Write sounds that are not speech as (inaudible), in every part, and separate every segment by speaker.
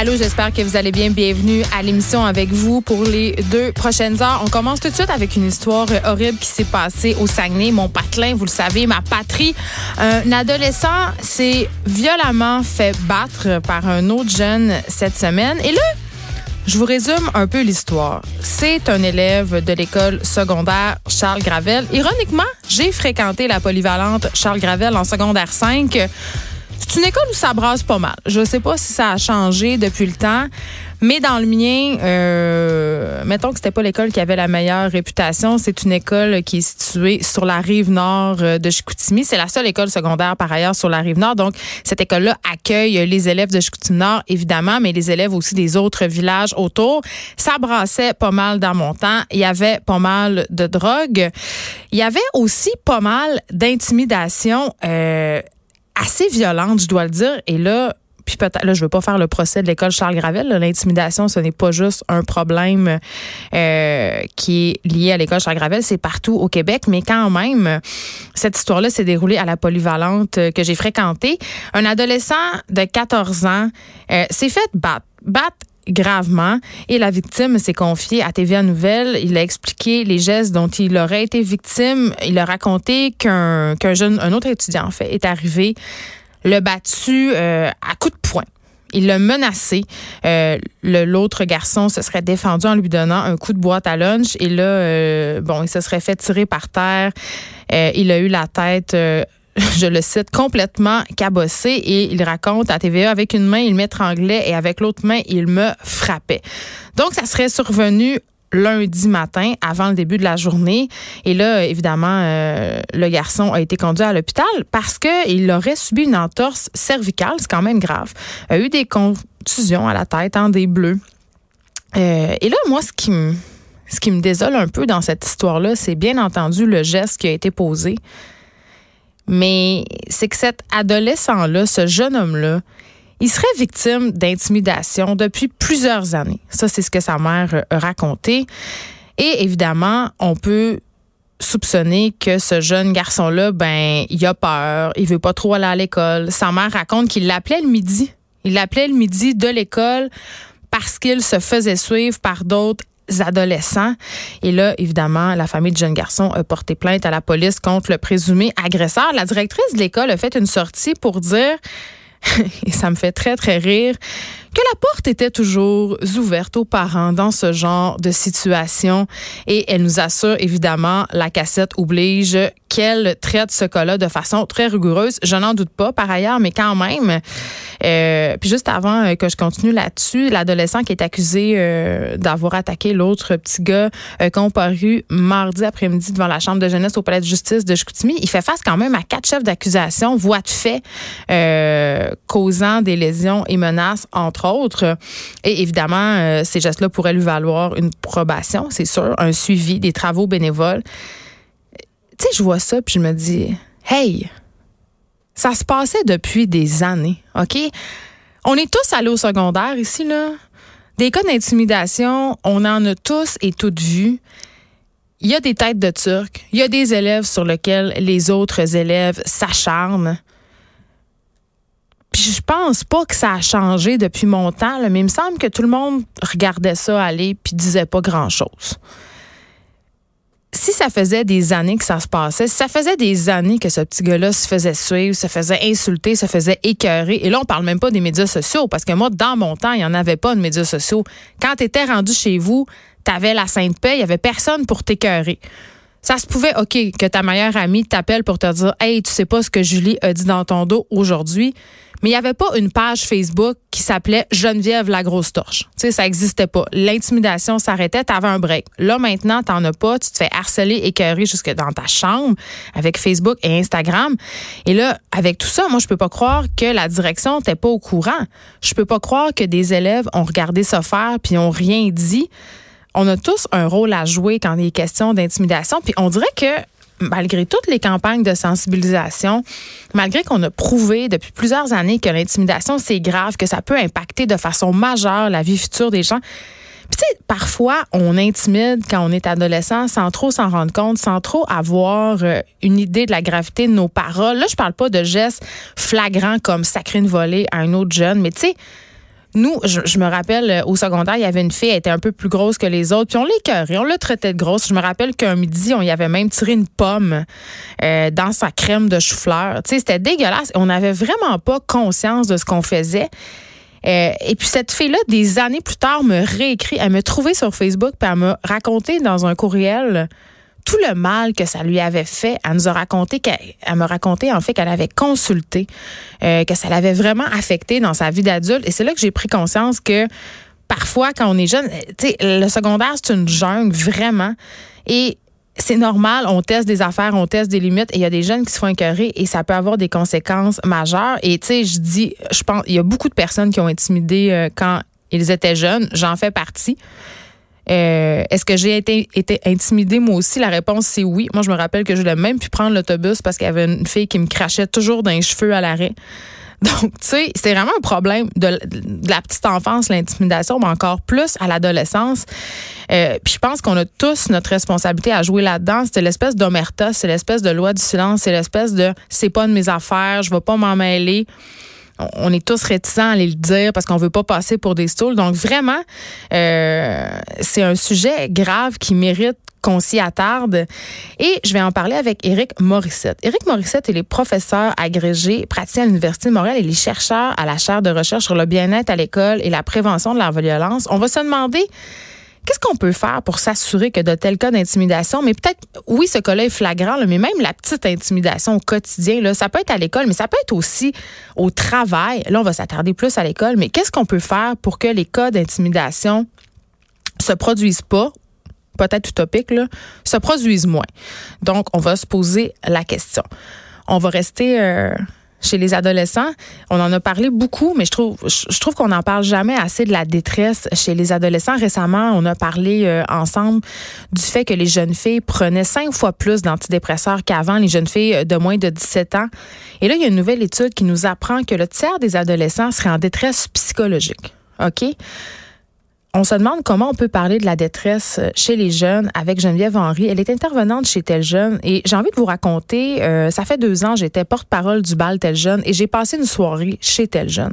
Speaker 1: Allô, j'espère que vous allez bien. Bienvenue à l'émission avec vous pour les deux prochaines heures. On commence tout de suite avec une histoire horrible qui s'est passée au Saguenay, mon patelin, vous le savez, ma patrie. Un adolescent s'est violemment fait battre par un autre jeune cette semaine. Et là, je vous résume un peu l'histoire. C'est un élève de l'école secondaire Charles Gravel. Ironiquement, j'ai fréquenté la polyvalente Charles Gravel en secondaire 5. C'est une école où ça brasse pas mal. Je sais pas si ça a changé depuis le temps, mais dans le mien, euh, mettons que c'était pas l'école qui avait la meilleure réputation. C'est une école qui est située sur la rive nord euh, de Chicoutimi. C'est la seule école secondaire par ailleurs sur la rive nord. Donc cette école-là accueille les élèves de Chicoutimi Nord évidemment, mais les élèves aussi des autres villages autour. Ça brassait pas mal dans mon temps. Il y avait pas mal de drogue. Il y avait aussi pas mal d'intimidation. Euh, assez violente, je dois le dire. Et là, puis peut-être, là, je veux pas faire le procès de l'école Charles Gravel. L'intimidation, ce n'est pas juste un problème euh, qui est lié à l'école Charles Gravel, c'est partout au Québec. Mais quand même, cette histoire-là s'est déroulée à la polyvalente que j'ai fréquentée. Un adolescent de 14 ans euh, s'est fait. Battre gravement et la victime s'est confiée à TVA Nouvelle. Il a expliqué les gestes dont il aurait été victime. Il a raconté qu'un jeune, un autre étudiant en fait, est arrivé, l'a battu euh, à coups de poing. Il l'a menacé. Euh, L'autre garçon se serait défendu en lui donnant un coup de boîte à lunch. Et là, euh, bon, il se serait fait tirer par terre. Il a eu la tête (laughs) je le cite, complètement cabossé et il raconte à TVA avec une main, il m'étranglait et avec l'autre main, il me frappait. Donc, ça serait survenu lundi matin avant le début de la journée. Et là, évidemment, euh, le garçon a été conduit à l'hôpital parce qu'il aurait subi une entorse cervicale, c'est quand même grave. Il a eu des contusions à la tête, hein, des bleus. Euh, et là, moi, ce qui ce qui me désole un peu dans cette histoire-là, c'est bien entendu le geste qui a été posé. Mais c'est que cet adolescent-là, ce jeune homme-là, il serait victime d'intimidation depuis plusieurs années. Ça, c'est ce que sa mère a raconté. Et évidemment, on peut soupçonner que ce jeune garçon-là, ben, il a peur, il veut pas trop aller à l'école. Sa mère raconte qu'il l'appelait le midi. Il l'appelait le midi de l'école parce qu'il se faisait suivre par d'autres adolescents. Et là, évidemment, la famille de jeune garçon a porté plainte à la police contre le présumé agresseur. La directrice de l'école a fait une sortie pour dire, (laughs) et ça me fait très, très rire, que la porte était toujours ouverte aux parents dans ce genre de situation. Et elle nous assure, évidemment, la cassette oblige qu'elle traite ce cas-là de façon très rigoureuse. Je n'en doute pas, par ailleurs, mais quand même. Euh, puis juste avant euh, que je continue là-dessus, l'adolescent qui est accusé euh, d'avoir attaqué l'autre petit gars euh, comparu mardi après-midi devant la chambre de jeunesse au palais de justice de Chicoutimi, il fait face quand même à quatre chefs d'accusation, voix de fait, causant des lésions et menaces, entre autres. Et évidemment, euh, ces gestes-là pourraient lui valoir une probation, c'est sûr, un suivi des travaux bénévoles. Tu sais, je vois ça puis je me dis, hey, ça se passait depuis des années, OK? On est tous allés au secondaire ici, là. Des cas d'intimidation, on en a tous et toutes vu. Il y a des têtes de Turcs. Il y a des élèves sur lesquels les autres élèves s'acharnent. Puis je pense pas que ça a changé depuis mon temps, mais il me semble que tout le monde regardait ça aller puis disait pas grand-chose si ça faisait des années que ça se passait, si ça faisait des années que ce petit gars-là se faisait suivre, se faisait insulter, se faisait écœurer, et là, on parle même pas des médias sociaux, parce que moi, dans mon temps, il n'y en avait pas de médias sociaux. Quand tu étais rendu chez vous, tu avais la sainte paix, il n'y avait personne pour t'écœurer. Ça se pouvait, OK, que ta meilleure amie t'appelle pour te dire Hey, tu sais pas ce que Julie a dit dans ton dos aujourd'hui. Mais il n'y avait pas une page Facebook qui s'appelait Geneviève la grosse torche. Tu sais, ça n'existait pas. L'intimidation s'arrêtait, tu avais un break. Là, maintenant, tu n'en as pas. Tu te fais harceler, écœurer jusque dans ta chambre avec Facebook et Instagram. Et là, avec tout ça, moi, je peux pas croire que la direction n'était pas au courant. Je peux pas croire que des élèves ont regardé ça faire puis ont rien dit. On a tous un rôle à jouer quand il est question d'intimidation. Puis on dirait que malgré toutes les campagnes de sensibilisation, malgré qu'on a prouvé depuis plusieurs années que l'intimidation, c'est grave, que ça peut impacter de façon majeure la vie future des gens, puis tu sais, parfois, on intimide quand on est adolescent sans trop s'en rendre compte, sans trop avoir euh, une idée de la gravité de nos paroles. Là, je parle pas de gestes flagrants comme sacrer une volée à un autre jeune, mais tu sais, nous, je, me rappelle, euh, au secondaire, il y avait une fille, elle était un peu plus grosse que les autres, puis on l'écœurait, on l'a traitait de grosse. Je me rappelle qu'un midi, on y avait même tiré une pomme euh, dans sa crème de chou-fleur. Tu sais, c'était dégueulasse. On n'avait vraiment pas conscience de ce qu'on faisait. Euh, et puis cette fille-là, des années plus tard, me réécrit. Elle m'a trouvé sur Facebook, puis elle m'a raconté dans un courriel tout le mal que ça lui avait fait. Elle nous a raconté qu'elle me raconté en fait qu'elle avait consulté, euh, que ça l'avait vraiment affecté dans sa vie d'adulte. Et c'est là que j'ai pris conscience que parfois, quand on est jeune, tu sais, le secondaire, c'est une jungle, vraiment. Et c'est normal, on teste des affaires, on teste des limites et il y a des jeunes qui se font écœurer et ça peut avoir des conséquences majeures. Et tu sais, je dis, je pense, il y a beaucoup de personnes qui ont intimidé euh, quand ils étaient jeunes. J'en fais partie. Euh, est-ce que j'ai été, intimidée moi aussi? La réponse, c'est oui. Moi, je me rappelle que je voulais même plus prendre l'autobus parce qu'il y avait une fille qui me crachait toujours dans les cheveux à l'arrêt. (laughs) Donc, tu sais, c'est vraiment un problème de, la petite enfance, l'intimidation, mais encore plus à l'adolescence. Euh, puis je pense qu'on a tous notre responsabilité à jouer là-dedans. C'est l'espèce d'omerta, c'est l'espèce de loi du silence, c'est l'espèce de c'est pas de mes affaires, je vais pas m'en mêler on est tous réticents à aller le dire parce qu'on veut pas passer pour des stools. Donc vraiment, euh, c'est un sujet grave qui mérite qu'on s'y attarde. Et je vais en parler avec Éric Morissette. Éric Morissette, il est professeur agrégé, praticien à l'Université de Montréal et il est chercheur à la chaire de recherche sur le bien-être à l'école et la prévention de la violence. On va se demander Qu'est-ce qu'on peut faire pour s'assurer que de tels cas d'intimidation, mais peut-être, oui, ce cas-là est flagrant, mais même la petite intimidation au quotidien, ça peut être à l'école, mais ça peut être aussi au travail. Là, on va s'attarder plus à l'école, mais qu'est-ce qu'on peut faire pour que les cas d'intimidation se produisent pas peut-être utopique, là, se produisent moins? Donc, on va se poser la question. On va rester euh, chez les adolescents. On en a parlé beaucoup, mais je trouve, qu'on n'en parle jamais assez de la détresse chez les adolescents. Récemment, on a parlé euh, ensemble du fait que les jeunes filles prenaient cinq fois plus d'antidépresseurs qu'avant, les jeunes filles de moins de 17 ans. Et là, il y a une nouvelle étude qui nous apprend que le tiers des adolescents seraient en détresse psychologique. OK? On se demande comment on peut parler de la détresse euh, chez les jeunes avec Geneviève Henry. Elle est intervenante chez Tel Jeune et j'ai envie de vous raconter, euh, ça fait deux ans, j'étais porte-parole du bal Tel Jeune et j'ai passé une soirée chez Tel Jeune.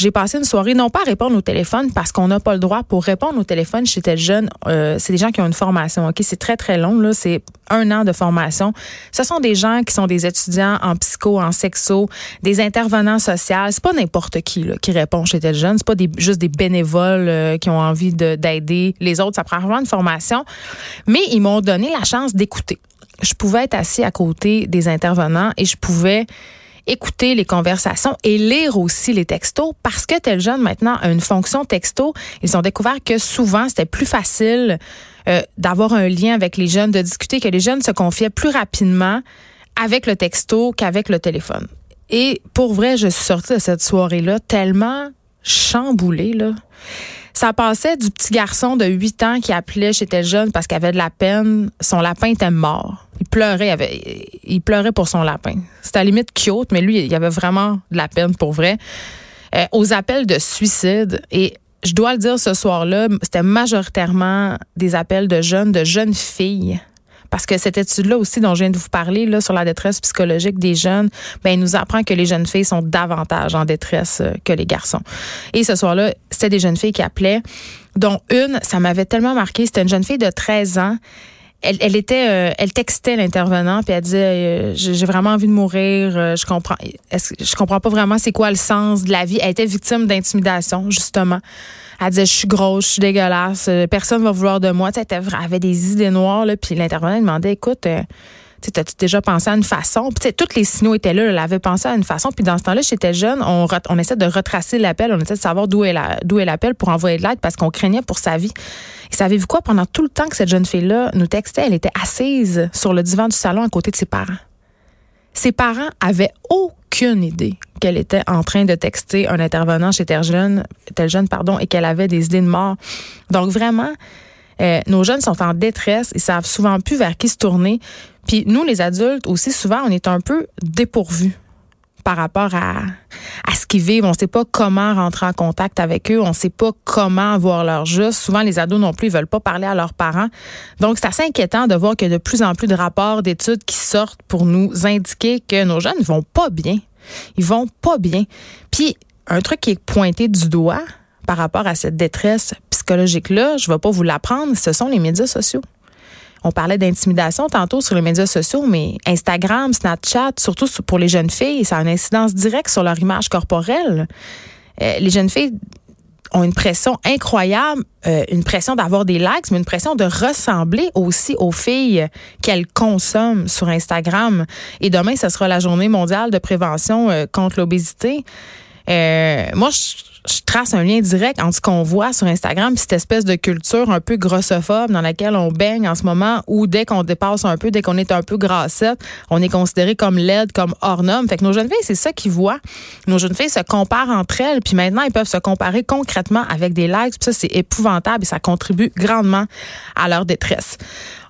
Speaker 1: J'ai passé une soirée, non pas à répondre au téléphone parce qu'on n'a pas le droit pour répondre au téléphone chez tel jeune. Euh, c'est des gens qui ont une formation. Ok, c'est très très long là. C'est un an de formation. Ce sont des gens qui sont des étudiants en psycho, en sexo, des intervenants sociaux. C'est pas n'importe qui là, qui répond chez tel jeune. C'est pas juste des bénévoles euh, qui ont envie d'aider les autres. Ça prend vraiment une formation. Mais ils m'ont donné la chance d'écouter. Je pouvais être assis à côté des intervenants et je pouvais écouter les conversations et lire aussi les textos parce que tel jeune maintenant a une fonction texto. Ils ont découvert que souvent c'était plus facile euh, d'avoir un lien avec les jeunes, de discuter, que les jeunes se confiaient plus rapidement avec le texto qu'avec le téléphone. Et pour vrai, je suis sortie de cette soirée-là tellement chamboulée, là. Ça passait du petit garçon de 8 ans qui appelait chez tel jeune parce qu'il avait de la peine. Son lapin était mort. Il pleurait, il, pleurait pour son lapin. C'était à la limite cute, mais lui, il avait vraiment de la peine pour vrai. Euh, aux appels de suicide. Et je dois le dire ce soir-là, c'était majoritairement des appels de jeunes, de jeunes filles parce que cette étude-là aussi dont je viens de vous parler là, sur la détresse psychologique des jeunes, ben, il nous apprend que les jeunes filles sont davantage en détresse euh, que les garçons. Et ce soir-là, c'était des jeunes filles qui appelaient, dont une, ça m'avait tellement marqué, c'était une jeune fille de 13 ans elle, était, euh, elle textait l'intervenant puis elle disait, euh, j'ai vraiment envie de mourir. euh, je comprends, je comprends pas vraiment c'est quoi le sens de la vie. Elle était victime d'intimidation justement. Elle disait, je suis grosse, je suis dégueulasse, personne va vouloir de moi. Tu sais, elle, avait des idées noires là. Puis l'intervenant demandait, écoute. Tu t'as-tu déjà pensé à une façon? Puis, tous les signaux étaient là. Elle avait pensé à une façon. Puis, dans ce temps-là, j'étais jeune. On, essaie de retracer l'appel. On essaie de savoir d'où est l'appel pour envoyer de l'aide parce qu'on craignait pour sa vie. Et savez-vous quoi? Pendant tout le temps que cette jeune fille-là nous textait, elle était assise sur le divan du salon à côté de ses parents. Ses parents avaient aucune idée qu'elle était en train de texter un intervenant chez Tel Jeune, Tel Jeune pardon, et qu'elle avait des idées de mort. Donc vraiment, euh, nos jeunes sont en détresse, ils savent souvent plus vers qui se tourner. Puis nous, les adultes, aussi souvent, on est un peu dépourvus par rapport à, ce qu'ils vivent. On ne sait pas comment rentrer en contact avec eux. On ne sait pas comment avoir leur juste. Souvent, les ados non plus, ils veulent pas parler à leurs parents. Donc, c'est assez inquiétant de voir qu'il y a de plus en plus de rapports d'études qui sortent pour nous indiquer que nos jeunes ne vont pas bien. Ils vont pas bien. Puis, un truc qui est pointé du doigt par rapport à cette détresse psychologique-là, je ne vais pas vous l'apprendre, ce sont les médias sociaux. On parlait d'intimidation tantôt sur les médias sociaux, mais Instagram, Snapchat, surtout pour les jeunes filles, ça a une incidence directe sur leur image corporelle. Euh, les jeunes filles ont une pression incroyable, euh, une pression d'avoir des likes, mais une pression de ressembler aussi aux filles qu'elles consomment sur Instagram. Et demain, ce sera la journée mondiale de prévention euh, contre l'obésité. Euh, moi, je, je trace un lien direct entre ce qu'on voit sur Instagram et cette espèce de culture un peu grossophobe dans laquelle on baigne en ce moment, où dès qu'on dépasse un peu, dès qu'on est un peu grassette, on est considéré comme laide, comme hors norme. Fait que nos jeunes filles, c'est ça qu'ils voient. Nos jeunes filles se comparent entre elles, puis maintenant, ils peuvent se comparer concrètement avec des likes. Ça, c'est épouvantable et ça contribue grandement à leur détresse.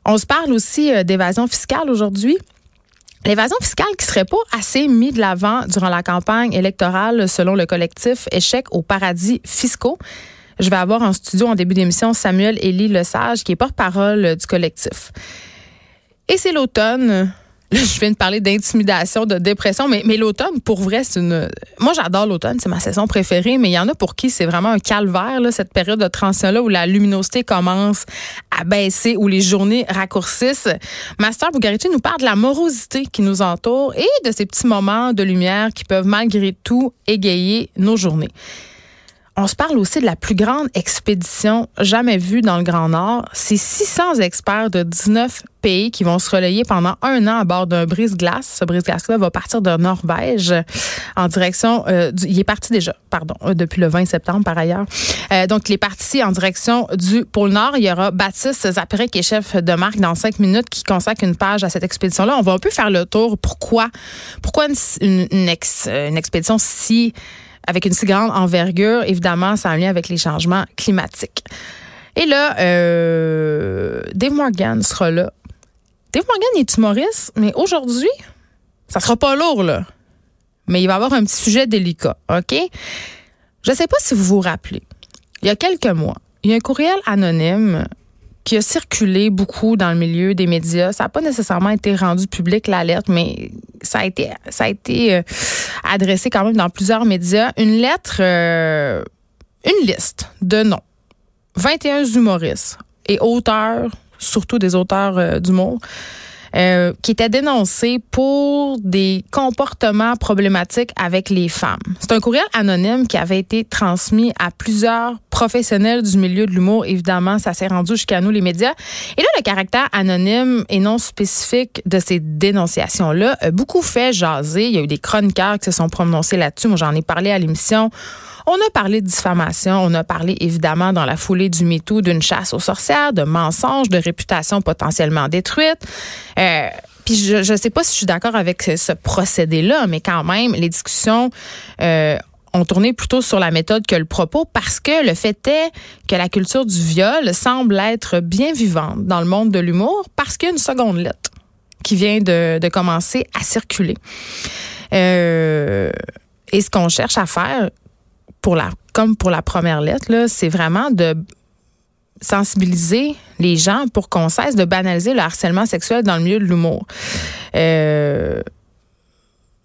Speaker 1: On se parle aussi euh, d'évasion fiscale aujourd'hui. L'évasion fiscale qui serait pas assez mise de l'avant durant la campagne électorale selon le collectif Échec au paradis fiscaux. Je vais avoir en studio en début d'émission Samuel Élie Lesage qui est porte-parole du collectif. Et c'est l'automne. Je viens de parler d'intimidation, de dépression, mais, l'automne, pour vrai, c'est une. Moi, j'adore l'automne, c'est ma saison préférée, mais il y en a pour qui c'est vraiment un calvaire, cette période de transition-là où la luminosité commence à baisser, où les journées raccourcissent. Master Bugarici nous parle de la morosité qui nous entoure et de ces petits moments de lumière qui peuvent malgré tout égayer nos journées. On se parle aussi de la plus grande expédition jamais vue dans le Grand Nord. C'est 600 experts de 19 pays qui vont se relayer pendant un an à bord d'un brise-glace. Ce brise-glace-là va partir de Norvège en direction... euh, il est parti déjà, pardon, euh, depuis le 20 septembre par ailleurs. Euh, donc, il est parti en direction du pôle Nord. Il y aura Baptiste Zapré, qui est chef de marque dans cinq minutes, qui consacre une page à cette expédition-là. On va un peu faire le tour. Pourquoi, pourquoi une expédition si avec une si grande envergure, évidemment, ça a un lien avec les changements climatiques. Et là, euh, Dave Morgan sera là. Dave Morgan est humoriste, mais aujourd'hui, ça sera pas lourd, là. Mais il va avoir un petit sujet délicat, OK? Je ne sais pas si vous vous rappelez. Il y a quelques mois, il y a un courriel anonyme qui a circulé beaucoup dans le milieu des médias. Ça n'a pas nécessairement été rendu public, l'alerte, mais ça a été, ça a euh, adressé quand même dans plusieurs médias. Une lettre, euh, une liste de noms. 21 humoristes et auteurs, surtout des auteurs euh, d'humour, euh, qui étaient dénoncés pour des comportements problématiques avec les femmes. C'est un courriel anonyme qui avait été transmis à plusieurs professionnels du milieu de l'humour. Évidemment, ça s'est rendu jusqu'à nous, les médias. Et là, le caractère anonyme et non spécifique de ces dénonciations-là a beaucoup fait jaser. Il y a eu des chroniqueurs qui se sont prononcés là-dessus. Moi, j'en ai parlé à l'émission. On a parlé de diffamation, on a parlé évidemment dans la foulée du MeToo d'une chasse aux sorcières, de mensonges, de réputation potentiellement détruite. Euh, puis je ne sais pas si je suis d'accord avec ce, procédé-là, mais quand même, les discussions euh, ont tourné plutôt sur la méthode que le propos parce que le fait est que la culture du viol semble être bien vivante dans le monde de l'humour parce qu'il y a une seconde lettre qui vient de, de commencer à circuler. Euh, et ce qu'on cherche à faire, pour la, comme pour la première lettre, c'est vraiment de sensibiliser les gens pour qu'on cesse de banaliser le harcèlement sexuel dans le milieu de l'humour. Euh,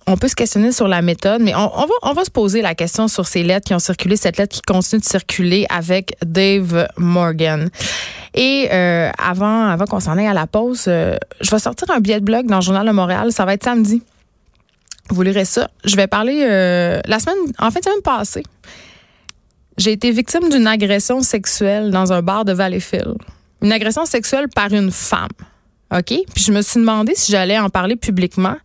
Speaker 1: on peut se questionner sur la méthode, mais on, va, on va se poser la question sur ces lettres qui ont circulé, cette lettre qui continue de circuler avec Dave Morgan. Et euh, avant, avant qu'on s'en aille à la pause, euh, je vais sortir un billet de blog dans le Journal de Montréal. Ça va être samedi. Vous lirez ça. Je vais parler euh, la semaine, en fin de semaine passée. J'ai été victime d'une agression sexuelle dans un bar de Valleyfield. Une agression sexuelle par une femme. OK? Puis je me suis demandé si j'allais en parler publiquement.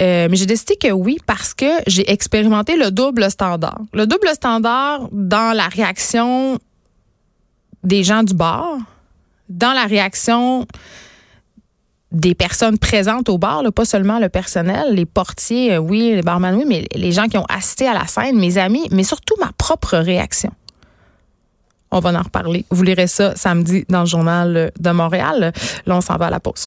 Speaker 1: Euh, mais j'ai décidé que oui parce que j'ai expérimenté le double standard. Le double standard dans la réaction des gens du bar, dans la réaction des personnes présentes au bar, pas seulement le personnel, les portiers, euh, oui, les barman, oui, mais les gens qui ont assisté à la scène, mes amis, mais surtout ma propre réaction. On va en reparler. Vous lirez ça samedi dans le journal de Montréal. Là, on s'en va à la pause.